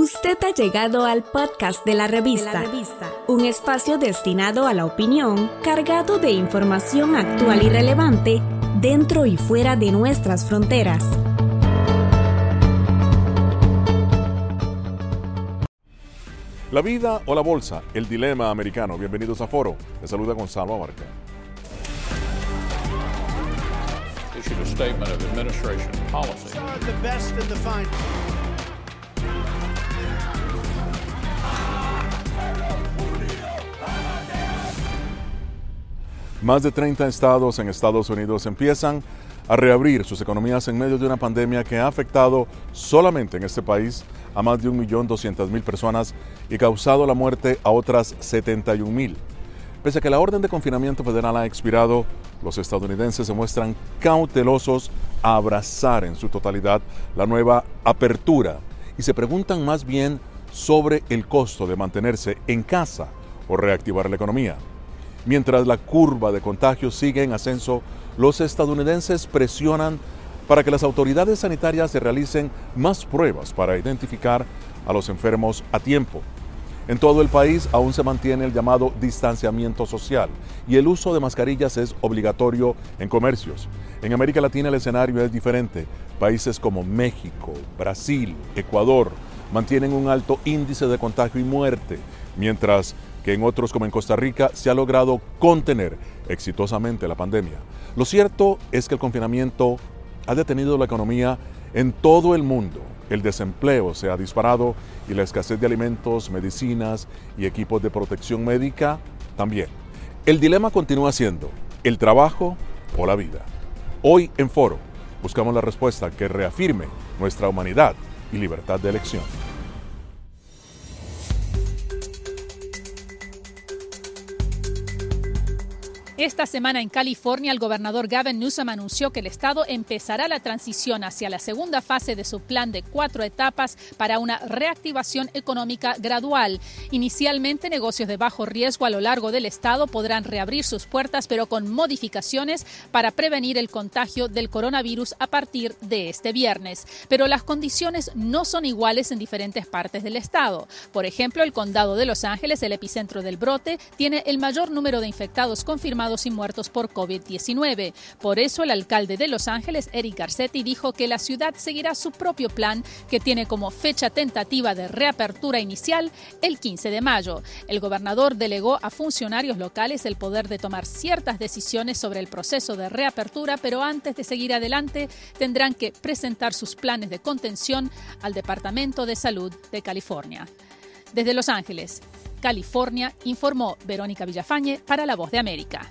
Usted ha llegado al podcast de la, revista, un espacio destinado a la opinión, cargado de información actual y relevante dentro y fuera de nuestras fronteras. La vida o la bolsa, el dilema americano. Bienvenidos a Foro. Les saluda Gonzalo Abarca. issued a statement of administration policy. Más de 30 estados en Estados Unidos empiezan a reabrir sus economías en medio de una pandemia que ha afectado solamente en este país a más de 1.200.000 personas y causado la muerte a otras 71.000. Pese a que la orden de confinamiento federal ha expirado, los estadounidenses se muestran cautelosos a abrazar en su totalidad la nueva apertura y se preguntan más bien sobre el costo de mantenerse en casa o reactivar la economía. Mientras la curva de contagios sigue en ascenso, los estadounidenses presionan para que las autoridades sanitarias se realicen más pruebas para identificar a los enfermos a tiempo. En todo el país aún se mantiene el llamado distanciamiento social y el uso de mascarillas es obligatorio en comercios. En América Latina el escenario es diferente. Países como México, Brasil, Ecuador mantienen un alto índice de contagio y muerte, mientras que en otros como en Costa Rica se ha logrado contener exitosamente la pandemia. Lo cierto es que el confinamiento ha detenido la economía en todo el mundo. El desempleo se ha disparado y la escasez de alimentos, medicinas y equipos de protección médica también. El dilema continúa siendo el trabajo o la vida. Hoy en Foro buscamos la respuesta que reafirme nuestra humanidad y libertad de elección. Esta semana en California, el gobernador Gavin Newsom anunció que el estado empezará la transición hacia la segunda fase de su plan de cuatro etapas para una reactivación económica gradual. Inicialmente, negocios de bajo riesgo a lo largo del estado podrán reabrir sus puertas, pero con modificaciones para prevenir el contagio del coronavirus a partir de este viernes. Pero las condiciones no son iguales en diferentes partes del estado. Por ejemplo, el condado de Los Ángeles, el epicentro del brote, tiene el mayor número de infectados confirmados y muertos por COVID-19. Por eso el alcalde de Los Ángeles, Eric Garcetti, dijo que la ciudad seguirá su propio plan que tiene como fecha tentativa de reapertura inicial el 15 de mayo. El gobernador delegó a funcionarios locales el poder de tomar ciertas decisiones sobre el proceso de reapertura, pero antes de seguir adelante tendrán que presentar sus planes de contención al Departamento de Salud de California. Desde Los Ángeles, California, informó Verónica Villafañe para La Voz de América.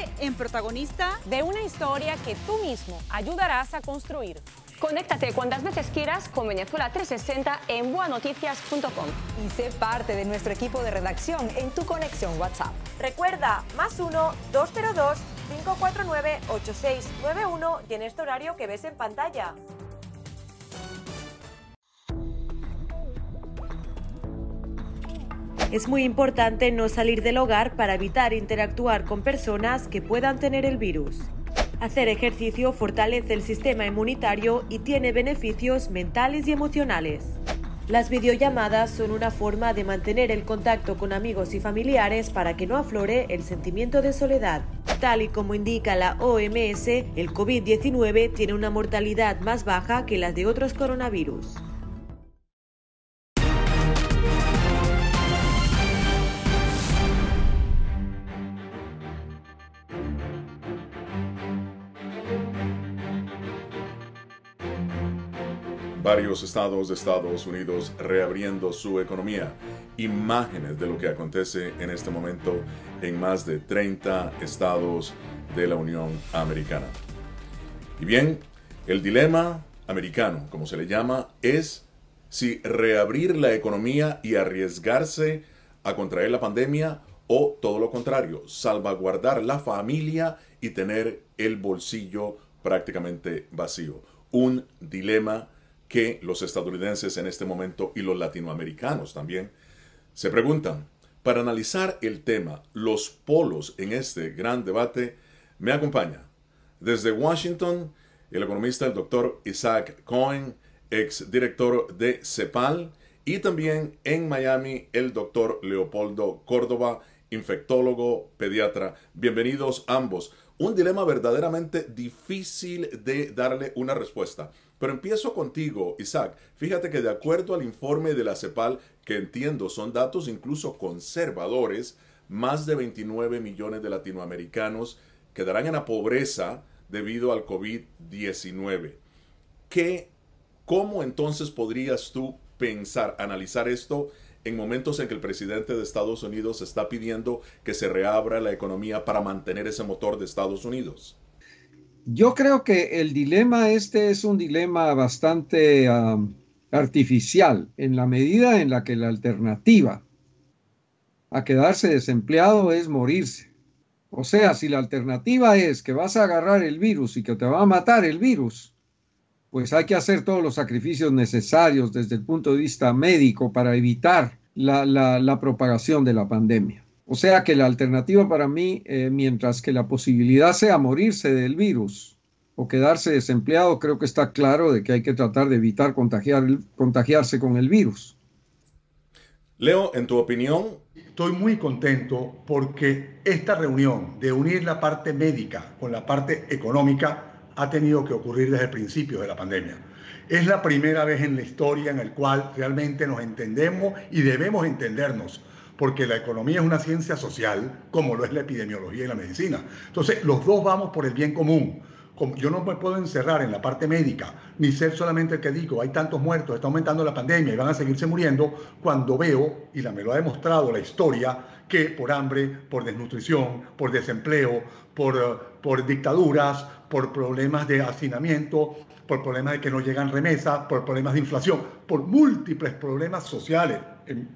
en protagonista de una historia que tú mismo ayudarás a construir. Conéctate cuantas veces quieras con Venezuela 360 en buanoticias.com. Y sé parte de nuestro equipo de redacción en tu conexión WhatsApp. Recuerda, más 1-202-549-8691 y en este horario que ves en pantalla. Es muy importante no salir del hogar para evitar interactuar con personas que puedan tener el virus. Hacer ejercicio fortalece el sistema inmunitario y tiene beneficios mentales y emocionales. Las videollamadas son una forma de mantener el contacto con amigos y familiares para que no aflore el sentimiento de soledad. Tal y como indica la OMS, el COVID-19 tiene una mortalidad más baja que las de otros coronavirus. Varios estados de Estados Unidos reabriendo su economía. Imágenes de lo que acontece en este momento en más de 30 estados de la Unión Americana. Y bien, el dilema americano, como se le llama, es si reabrir la economía y arriesgarse a contraer la pandemia o todo lo contrario, salvaguardar la familia y tener el bolsillo prácticamente vacío. Un dilema que los estadounidenses en este momento y los latinoamericanos también se preguntan. Para analizar el tema, los polos en este gran debate, me acompaña desde Washington el economista el doctor Isaac Cohen, ex director de CEPAL, y también en Miami el doctor Leopoldo Córdoba, infectólogo, pediatra. Bienvenidos ambos. Un dilema verdaderamente difícil de darle una respuesta. Pero empiezo contigo, Isaac. Fíjate que de acuerdo al informe de la CEPAL, que entiendo son datos incluso conservadores, más de 29 millones de latinoamericanos quedarán en la pobreza debido al COVID-19. ¿Qué, ¿Cómo entonces podrías tú pensar, analizar esto en momentos en que el presidente de Estados Unidos está pidiendo que se reabra la economía para mantener ese motor de Estados Unidos? Yo creo que el dilema este es un dilema bastante artificial en la medida en la que la alternativa a quedarse desempleado es morirse. O sea, si la alternativa es que vas a agarrar el virus y que te va a matar el virus, pues hay que hacer todos los sacrificios necesarios desde el punto de vista médico para evitar la, la propagación de la pandemia. O sea que la alternativa para mí, eh, mientras que la posibilidad sea morirse del virus o quedarse desempleado, creo que está claro de que hay que tratar de evitar contagiar, contagiarse con el virus. Leo, en tu opinión. Estoy muy contento porque esta reunión de unir la parte médica con la parte económica ha tenido que ocurrir desde el principio de la pandemia. Es la primera vez en la historia en la cual realmente nos entendemos y debemos entendernos porque la economía es una ciencia social, como lo es la epidemiología y la medicina. Entonces, los dos vamos por el bien común. Yo no me puedo encerrar en la parte médica, ni ser solamente el que digo, hay tantos muertos, está aumentando la pandemia y van a seguirse muriendo, cuando veo, y la, me lo ha demostrado la historia, que por hambre, por desnutrición, por desempleo, por, por dictaduras, por problemas de hacinamiento, por problemas de que no llegan remesas, por problemas de inflación, por múltiples problemas sociales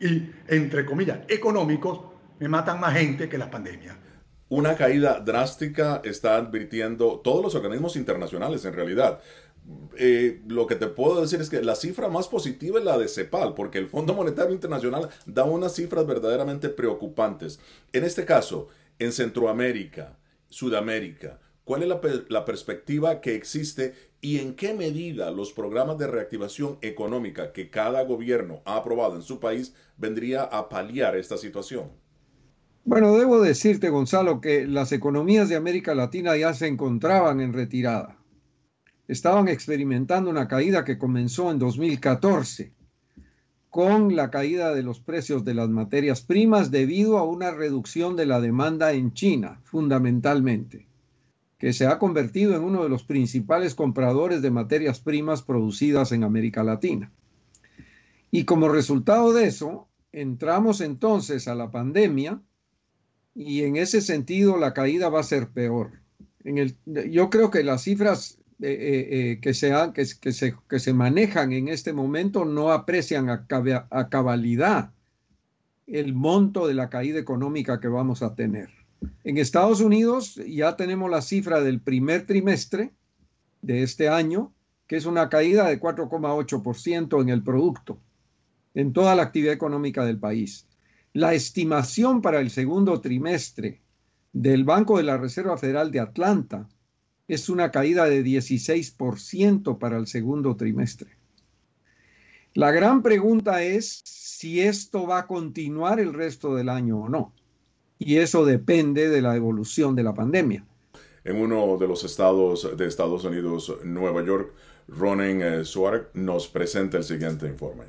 y, entre comillas, económicos, me matan más gente que las pandemias. Una caída drástica está advirtiendo todos los organismos internacionales en realidad. Eh, lo que te puedo decir es que la cifra más positiva es la de CEPAL, porque el Fondo Monetario Internacional da unas cifras verdaderamente preocupantes. En este caso, en Centroamérica, Sudamérica, ¿cuál es la, la perspectiva que existe y en qué medida los programas de reactivación económica que cada gobierno ha aprobado en su país vendría a paliar esta situación? Bueno, debo decirte, Gonzalo, que las economías de América Latina ya se encontraban en retirada. Estaban experimentando una caída que comenzó en 2014 con la caída de los precios de las materias primas debido a una reducción de la demanda en China, fundamentalmente que se ha convertido en uno de los principales compradores de materias primas producidas en América Latina. Y como resultado de eso, entramos entonces a la pandemia y en ese sentido la caída va a ser peor. En el, yo creo que las cifras eh, eh, eh, que, se, que, se, que, se, manejan en este momento no aprecian a, a cabalidad el monto de la caída económica que vamos a tener. En Estados Unidos ya tenemos la cifra del primer trimestre de este año, que es una caída de 4,8% en el producto, en toda la actividad económica del país. La estimación para el segundo trimestre del Banco de la Reserva Federal de Atlanta es una caída de 16% para el segundo trimestre. La gran pregunta es si esto va a continuar el resto del año o no. Y eso depende de la evolución de la pandemia. En uno de los estados de Estados Unidos, Nueva York, Ronen eh, Suark nos presenta el siguiente informe.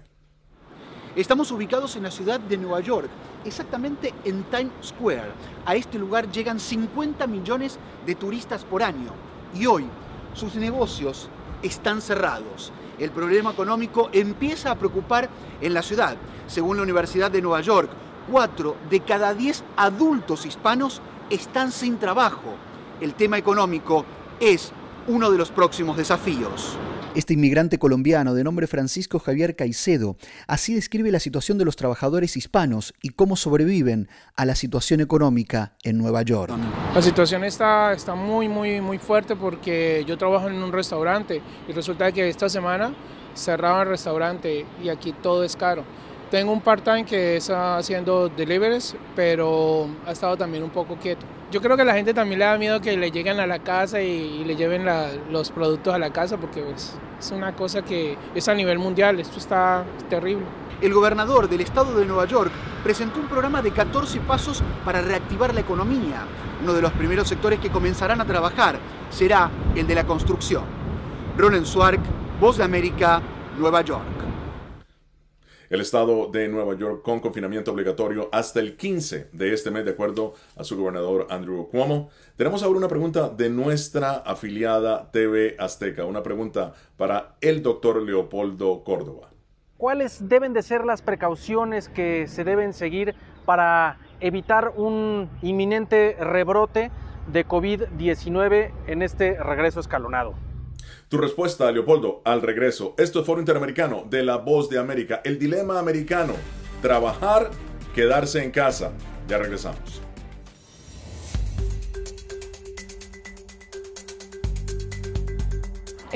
Estamos ubicados en la ciudad de Nueva York, exactamente en Times Square. A este lugar llegan 50 millones de turistas por año y hoy sus negocios están cerrados. El problema económico empieza a preocupar en la ciudad. Según la Universidad de Nueva York, 4 de cada 10 adultos hispanos están sin trabajo. El tema económico es uno de los próximos desafíos. Este inmigrante colombiano de nombre Francisco Javier Caicedo así describe la situación de los trabajadores hispanos y cómo sobreviven a la situación económica en Nueva York. La situación está, está muy, muy, muy fuerte porque yo trabajo en un restaurante y resulta que esta semana cerraba el restaurante y aquí todo es caro. Tengo un part-time que está haciendo deliveries, pero ha estado también un poco quieto. Yo creo que a la gente también le da miedo que le lleguen a la casa y, le lleven los productos a la casa porque pues, es una cosa que es a nivel mundial, esto está terrible. El gobernador del estado de Nueva York presentó un programa de 14 pasos para reactivar la economía. Uno de los primeros sectores que comenzarán a trabajar será el de la construcción. Ronen Swark, Voz de América, Nueva York el estado de Nueva York con confinamiento obligatorio hasta el 15 de este mes, de acuerdo a su gobernador Andrew Cuomo. Tenemos ahora una pregunta de nuestra afiliada TV Azteca, una pregunta para el doctor Leopoldo Córdoba. ¿Cuáles deben de ser las precauciones que se deben seguir para evitar un inminente rebrote de COVID-19 en este regreso escalonado? Tu respuesta, Leopoldo, al regreso. Esto es Foro Interamericano de La Voz de América. El dilema americano. Trabajar, quedarse en casa. Ya regresamos.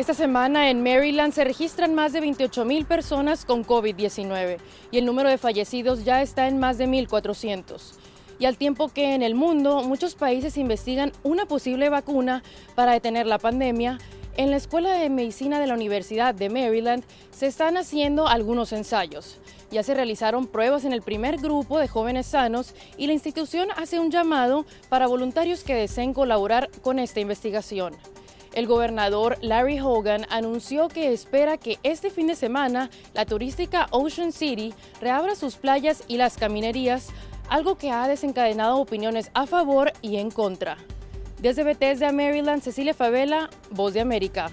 Esta semana en Maryland se registran más de 28 mil personas con COVID-19 y el número de fallecidos ya está en más de 1.400. Y al tiempo que en el mundo muchos países investigan una posible vacuna para detener la pandemia, en la Escuela de Medicina de la Universidad de Maryland se están haciendo algunos ensayos. Ya se realizaron pruebas en el primer grupo de jóvenes sanos y la institución hace un llamado para voluntarios que deseen colaborar con esta investigación. El gobernador Larry Hogan anunció que espera que este fin de semana la turística Ocean City reabra sus playas y las caminerías, algo que ha desencadenado opiniones a favor y en contra. Desde Bethesda, Maryland, Cecilia Favela, Voz de América.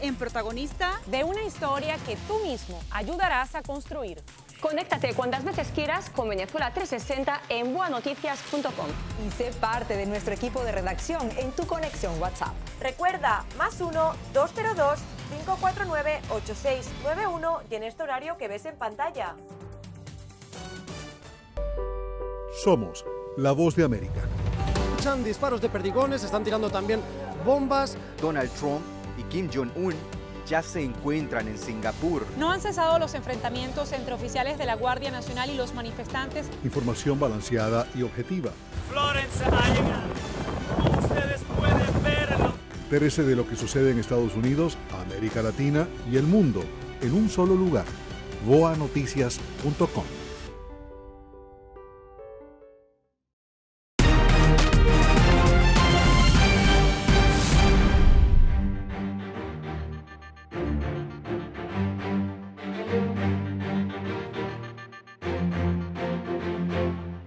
en protagonista de una historia que tú mismo ayudarás a construir. Conéctate cuantas veces quieras con Venezuela 360 en buanoticias.com. Y sé parte de nuestro equipo de redacción en tu conexión WhatsApp. Recuerda, más 1-202-549-8691 y en este horario que ves en pantalla. Somos la voz de América. Escuchan disparos de perdigones, están tirando también bombas. Donald Trump y Kim Jong-un ya se encuentran en Singapur. No han cesado los enfrentamientos entre oficiales de la Guardia Nacional y los manifestantes. Información balanceada y objetiva. Florence ha ustedes pueden verlo. Interese de lo que sucede en Estados Unidos, América Latina y el mundo en un solo lugar. boanoticias.com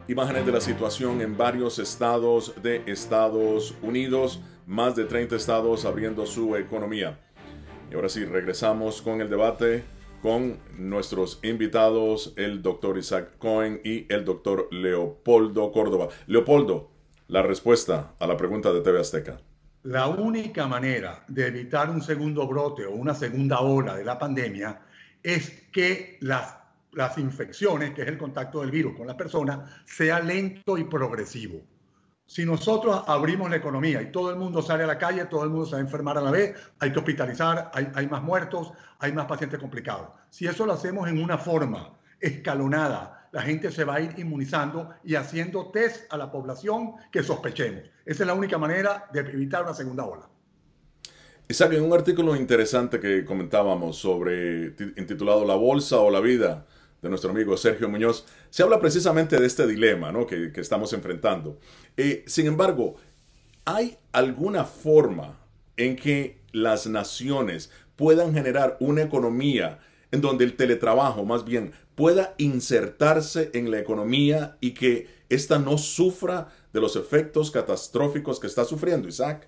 Imágenes de la situación en varios estados de Estados Unidos, más de 30 estados abriendo su economía. Y ahora sí, regresamos con el debate con nuestros invitados, el doctor Isaac Cohen y el doctor Leopoldo Córdoba. Leopoldo, la respuesta a la pregunta de TV Azteca. La única manera de evitar un segundo brote o una segunda ola de la pandemia es que las las infecciones, que es el contacto del virus con la persona, sea lento y progresivo. Si nosotros abrimos la economía y todo el mundo sale a la calle, todo el mundo se va a enfermar a la vez, hay que hospitalizar, hay, hay más muertos, hay más pacientes complicados. Si eso lo hacemos en una forma escalonada, la gente se va a ir inmunizando y haciendo test a la población que sospechemos. Esa es la única manera de evitar una segunda ola. Isaac, en un artículo interesante que comentábamos sobre, intitulado La Bolsa o la Vida, de nuestro amigo Sergio Muñoz, se habla precisamente de este dilema ¿no? que, estamos enfrentando. Eh, sin embargo, ¿hay alguna forma en que las naciones puedan generar una economía en donde el teletrabajo más bien pueda insertarse en la economía y que ésta no sufra de los efectos catastróficos que está sufriendo, Isaac?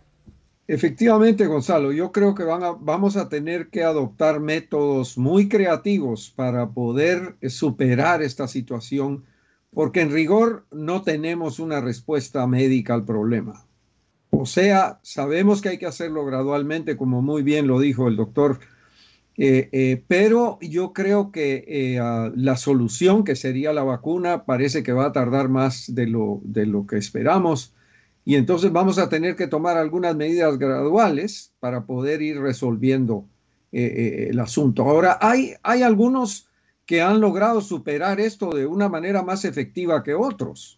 Efectivamente, Gonzalo, yo creo que van vamos a tener que adoptar métodos muy creativos para poder superar esta situación, porque en rigor no tenemos una respuesta médica al problema. O sea, sabemos que hay que hacerlo gradualmente, como muy bien lo dijo el doctor, eh, eh, pero yo creo que eh, la solución, que sería la vacuna, parece que va a tardar más de lo, de lo que esperamos y entonces vamos a tener que tomar algunas medidas graduales para poder ir resolviendo eh, eh, el asunto. Ahora, hay, hay algunos que han logrado superar esto de una manera más efectiva que otros.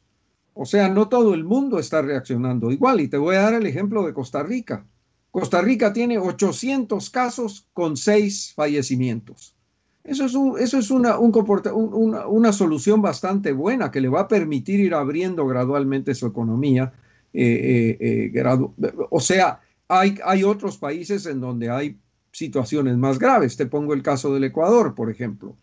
O sea, no todo el mundo está reaccionando igual. Y te voy a dar el ejemplo de Costa Rica. Costa Rica tiene 800 casos con 6 fallecimientos. Eso es, eso es una, una, solución bastante buena que le va a permitir ir abriendo gradualmente su economía eh, eh, eh, o sea, hay, hay otros países en donde hay situaciones más graves. Te pongo el caso del Ecuador, por ejemplo.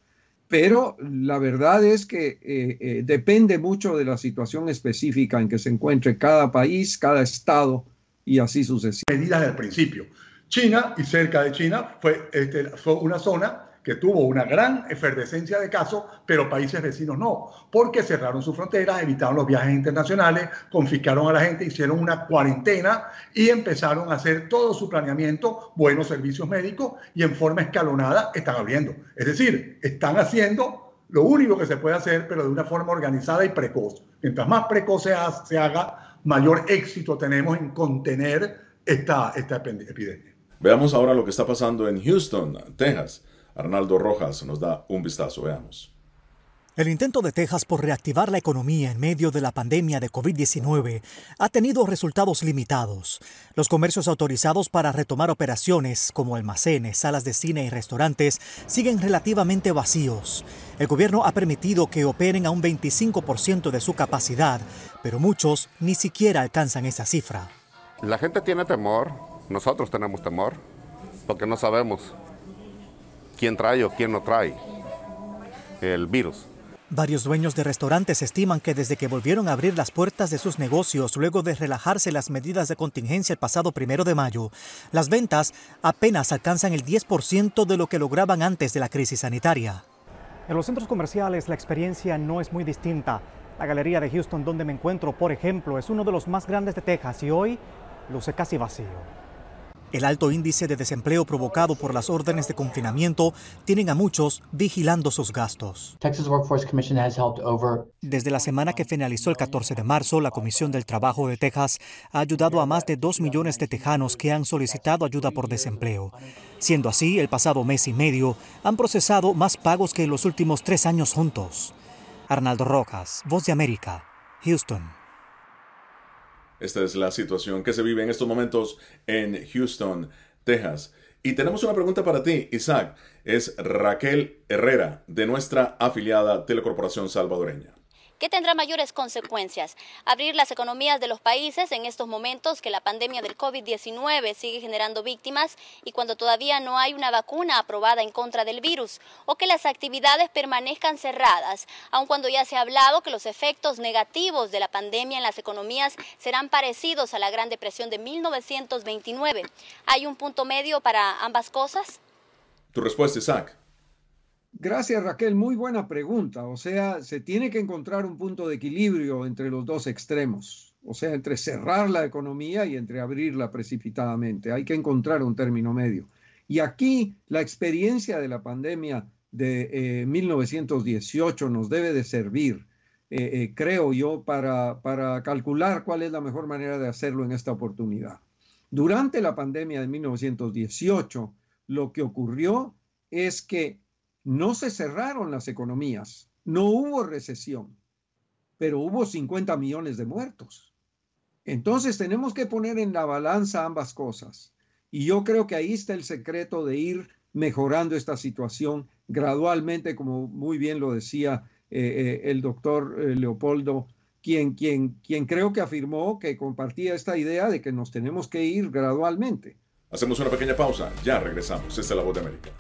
Pero la verdad es que depende mucho de la situación específica en que se encuentre cada país, cada estado y así sucesivamente. Medidas del principio. China y cerca de China fue, este, fue una zona que tuvo una gran efervescencia de casos, pero países vecinos no, porque cerraron sus fronteras, evitaron los viajes internacionales, confiscaron a la gente, hicieron una cuarentena y empezaron a hacer todo su planeamiento, buenos servicios médicos y en forma escalonada están abriendo. Es decir, están haciendo lo único que se puede hacer, pero de una forma organizada y precoz. Mientras más precoz se, haga, mayor éxito tenemos en contener esta, esta epidemia. Veamos ahora lo que está pasando en Houston, Texas. Arnaldo Rojas nos da un vistazo, veamos. El intento de Texas por reactivar la economía en medio de la pandemia de COVID-19 ha tenido resultados limitados. Los comercios autorizados para retomar operaciones, como almacenes, salas de cine y restaurantes, siguen relativamente vacíos. El gobierno ha permitido que operen a un 25% de su capacidad, pero muchos ni siquiera alcanzan esa cifra. La gente tiene temor, nosotros tenemos temor, porque no sabemos quién trae o quién no trae el virus. Varios dueños de restaurantes estiman que desde que volvieron a abrir las puertas de sus negocios luego de relajarse las medidas de contingencia el pasado primero de mayo, las ventas apenas alcanzan el 10% de lo que lograban antes de la crisis sanitaria. En los centros comerciales la experiencia no es muy distinta. La galería de Houston donde me encuentro, por ejemplo, es uno de los más grandes de Texas y hoy luce casi vacío. El alto índice de desempleo provocado por las órdenes de confinamiento tienen a muchos vigilando sus gastos. Desde la semana que finalizó el 14 de marzo, la Comisión del Trabajo de Texas ha ayudado a más de 2 millones de tejanos que han solicitado ayuda por desempleo. Siendo así, el pasado mes y medio han procesado más pagos que en los últimos tres años juntos. Arnaldo Rojas, Voz de América, Houston. Esta es la situación que se vive en estos momentos en Houston, Texas. Y tenemos una pregunta para ti, Isaac. Es Raquel Herrera, de nuestra afiliada Telecorporación Salvadoreña. Que tendrá mayores consecuencias. Abrir las economías de los países en estos momentos que la pandemia del COVID-19 sigue generando víctimas y cuando todavía no hay una vacuna aprobada en contra del virus o que las actividades permanezcan cerradas, aun cuando ya se ha hablado que los efectos negativos de la pandemia en las economías serán parecidos a la Gran Depresión de 1929. ¿Hay un punto medio para ambas cosas? Tu respuesta, Isaac. Gracias Raquel, muy buena pregunta. O sea, se tiene que encontrar un punto de equilibrio entre los dos extremos, o sea, entre cerrar la economía y entre abrirla precipitadamente. Hay que encontrar un término medio. Y aquí la experiencia de la pandemia de 1918 eh, nos debe de servir, eh, eh, creo yo, para, para calcular cuál es la mejor manera de hacerlo en esta oportunidad. Durante la pandemia de 1918, lo que ocurrió es que no se cerraron las economías, no hubo recesión, pero hubo 50 millones de muertos. Entonces tenemos que poner en la balanza ambas cosas. Y yo creo que ahí está el secreto de ir mejorando esta situación gradualmente, como muy bien lo decía eh, eh, el doctor eh, Leopoldo, quien, quien, quien creo que afirmó que compartía esta idea de que nos tenemos que ir gradualmente. Hacemos una pequeña pausa, ya regresamos. Esta es la voz de América.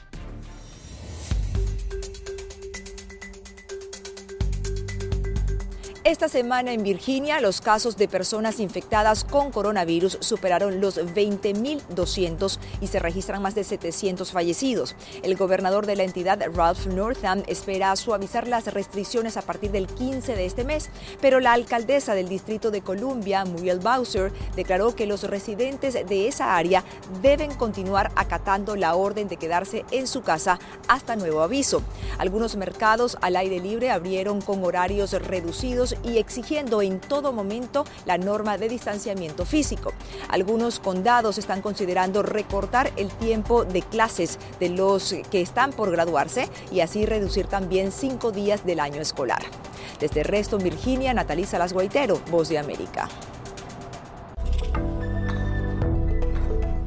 Esta semana en Virginia, los casos de personas infectadas con coronavirus superaron los 20.200 y se registran más de 700 fallecidos. El gobernador de la entidad, Ralph Northam, espera suavizar las restricciones a partir del 15 de este mes, pero la alcaldesa del Distrito de Columbia, Muriel Bowser, declaró que los residentes de esa área deben continuar acatando la orden de quedarse en su casa hasta nuevo aviso. Algunos mercados al aire libre abrieron con horarios reducidos y exigiendo en todo momento la norma de distanciamiento físico. Algunos condados están considerando recortar el tiempo de clases de los que están por graduarse y así reducir también cinco días del año escolar. Desde Reston, Virginia, Natalisa Las Guaitero, Voz de América.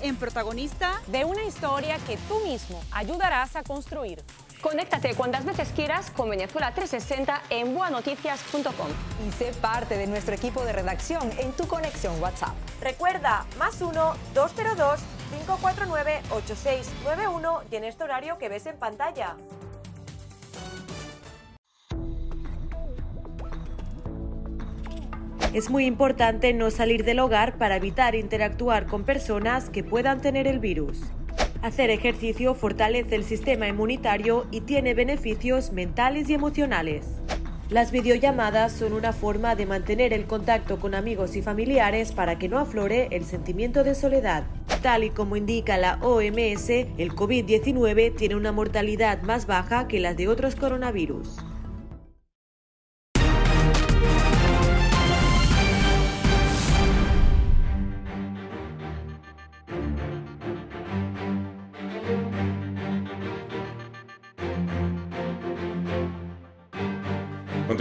en protagonista de una historia que tú mismo ayudarás a construir. Conéctate cuantas veces quieras con Venezuela 360 en buanoticias.com. Y sé parte de nuestro equipo de redacción en tu conexión WhatsApp. Recuerda, más 1-202-549-8691 y en este horario que ves en pantalla. Es muy importante no salir del hogar para evitar interactuar con personas que puedan tener el virus. Hacer ejercicio fortalece el sistema inmunitario y tiene beneficios mentales y emocionales. Las videollamadas son una forma de mantener el contacto con amigos y familiares para que no aflore el sentimiento de soledad. Tal y como indica la OMS, el COVID-19 tiene una mortalidad más baja que las de otros coronavirus.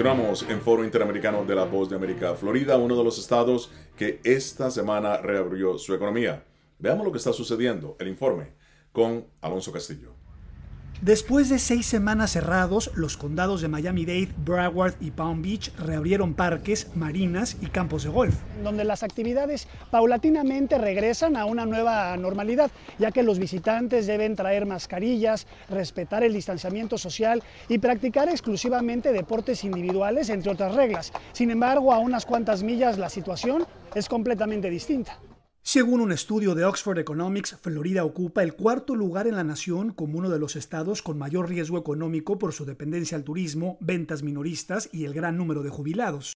Continuamos en Foro Interamericano de la Voz de América. Florida, uno de los estados que esta semana reabrió su economía. Veamos lo que está sucediendo. El informe con Alonso Castillo. Después de seis semanas cerrados, los condados de Miami-Dade, Broward y Palm Beach reabrieron parques, marinas y campos de golf. Donde las actividades paulatinamente regresan a una nueva normalidad, ya que los visitantes deben traer mascarillas, respetar el distanciamiento social y practicar exclusivamente deportes individuales, entre otras reglas. Sin embargo, a unas cuantas millas la situación es completamente distinta. Según un estudio de Oxford Economics, Florida ocupa el cuarto lugar en la nación como uno de los estados con mayor riesgo económico por su dependencia al turismo, ventas minoristas y el gran número de jubilados.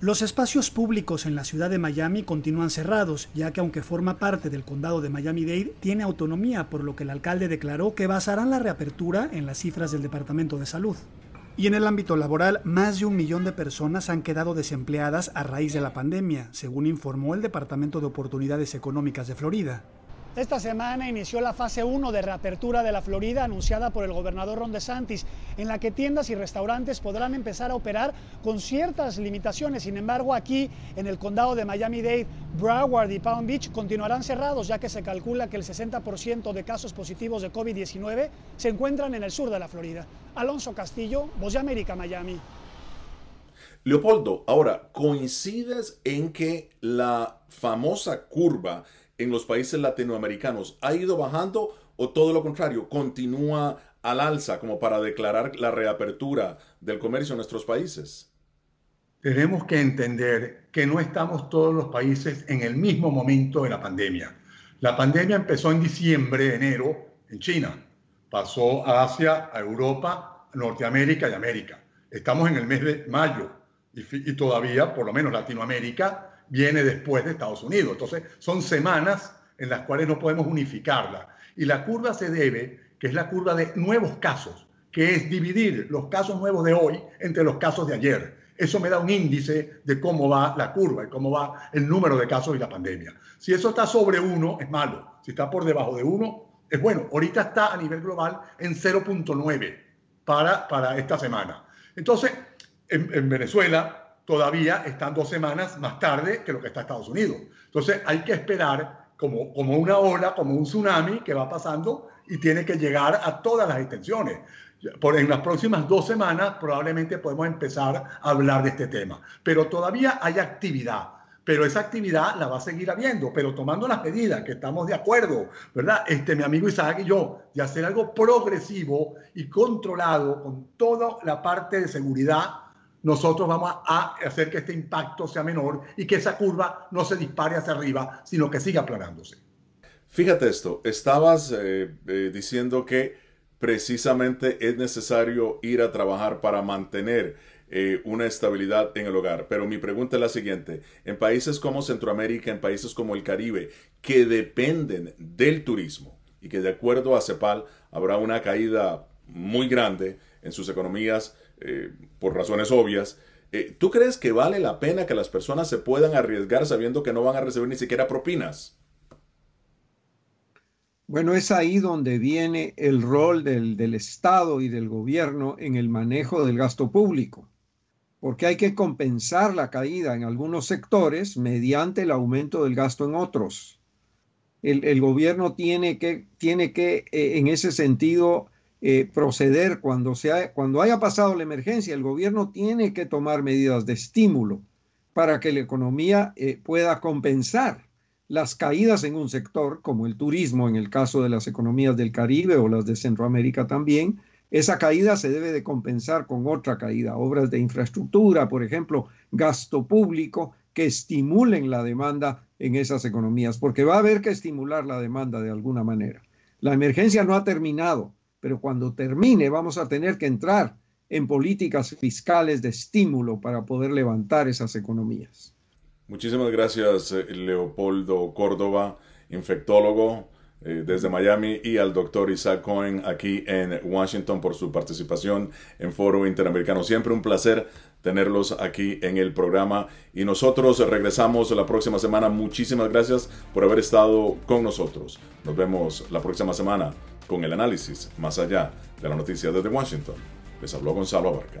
Los espacios públicos en la ciudad de Miami continúan cerrados, ya que aunque forma parte del condado de Miami-Dade, tiene autonomía, por lo que el alcalde declaró que basarán la reapertura en las cifras del Departamento de Salud. Y en el ámbito laboral, más de un millón de personas han quedado desempleadas a raíz de la pandemia, según informó el Departamento de Oportunidades Económicas de Florida. Esta semana inició la fase 1 de reapertura de la Florida anunciada por el gobernador Ron DeSantis, en la que tiendas y restaurantes podrán empezar a operar con ciertas limitaciones. Sin embargo, aquí en el condado de Miami-Dade, Broward y Palm Beach continuarán cerrados, ya que se calcula que el 60% de casos positivos de COVID-19 se encuentran en el sur de la Florida. Alonso Castillo, Voz de América, Miami. Leopoldo, ahora, ¿coincides en que la famosa curva en los países latinoamericanos ha ido bajando o todo lo contrario, continúa al alza como para declarar la reapertura del comercio en nuestros países? Tenemos que entender que no estamos todos los países en el mismo momento de la pandemia. La pandemia empezó en diciembre, enero, en China. Pasó a Asia, a Europa, a Norteamérica y América. Estamos en el mes de mayo y, y todavía, por lo menos Latinoamérica, viene después de Estados Unidos. Entonces, son semanas en las cuales no podemos unificarla. Y la curva se debe, que es la curva de nuevos casos, que es dividir los casos nuevos de hoy entre los casos de ayer. Eso me da un índice de cómo va la curva y cómo va el número de casos y la pandemia. Si eso está sobre uno, es malo. Si está por debajo de uno, es bueno. Ahorita está a nivel global en 0.9 para, para esta semana. Entonces, en, en Venezuela todavía están dos semanas más tarde que lo que está Estados Unidos. Entonces hay que esperar como, como una ola, como un tsunami que va pasando y tiene que llegar a todas las extensiones. Por, en las próximas dos semanas probablemente podemos empezar a hablar de este tema, pero todavía hay actividad pero esa actividad la va a seguir habiendo, pero tomando las medidas que estamos de acuerdo, ¿verdad? Este, mi amigo Isaac y yo, de hacer algo progresivo y controlado con toda la parte de seguridad nosotros vamos a hacer que este impacto sea menor y que esa curva no se dispare hacia arriba, sino que siga aplanándose. Fíjate esto, estabas eh, eh, diciendo que precisamente es necesario ir a trabajar para mantener eh, una estabilidad en el hogar. Pero mi pregunta es la siguiente, en países como Centroamérica, en países como el Caribe, que dependen del turismo y que de acuerdo a CEPAL habrá una caída muy grande en sus economías, eh, por razones obvias. Eh, ¿Tú crees que vale la pena que las personas se puedan arriesgar sabiendo que no van a recibir ni siquiera propinas? Bueno, es ahí donde viene el rol del, del, Estado y del gobierno en el manejo del gasto público, porque hay que compensar la caída en algunos sectores mediante el aumento del gasto en otros. El, el gobierno tiene que, tiene que eh, en ese sentido, eh, proceder cuando, sea, cuando haya pasado la emergencia. El gobierno tiene que tomar medidas de estímulo para que la economía eh, pueda compensar las caídas en un sector, como el turismo en el caso de las economías del Caribe o las de Centroamérica también. Esa caída se debe de compensar con otra caída, obras de infraestructura, por ejemplo, gasto público que estimulen la demanda en esas economías, porque va a haber que estimular la demanda de alguna manera. La emergencia no ha terminado pero cuando termine vamos a tener que entrar en políticas fiscales de estímulo para poder levantar esas economías. Muchísimas gracias, eh, Leopoldo Córdoba, infectólogo eh, desde Miami, y al doctor Isaac Cohen aquí en Washington por su participación en Foro Interamericano. Siempre un placer tenerlos aquí en el programa y nosotros regresamos la próxima semana. Muchísimas gracias por haber estado con nosotros. Nos vemos la próxima semana con el análisis más allá de la noticia desde Washington. Les habló Gonzalo Abarca.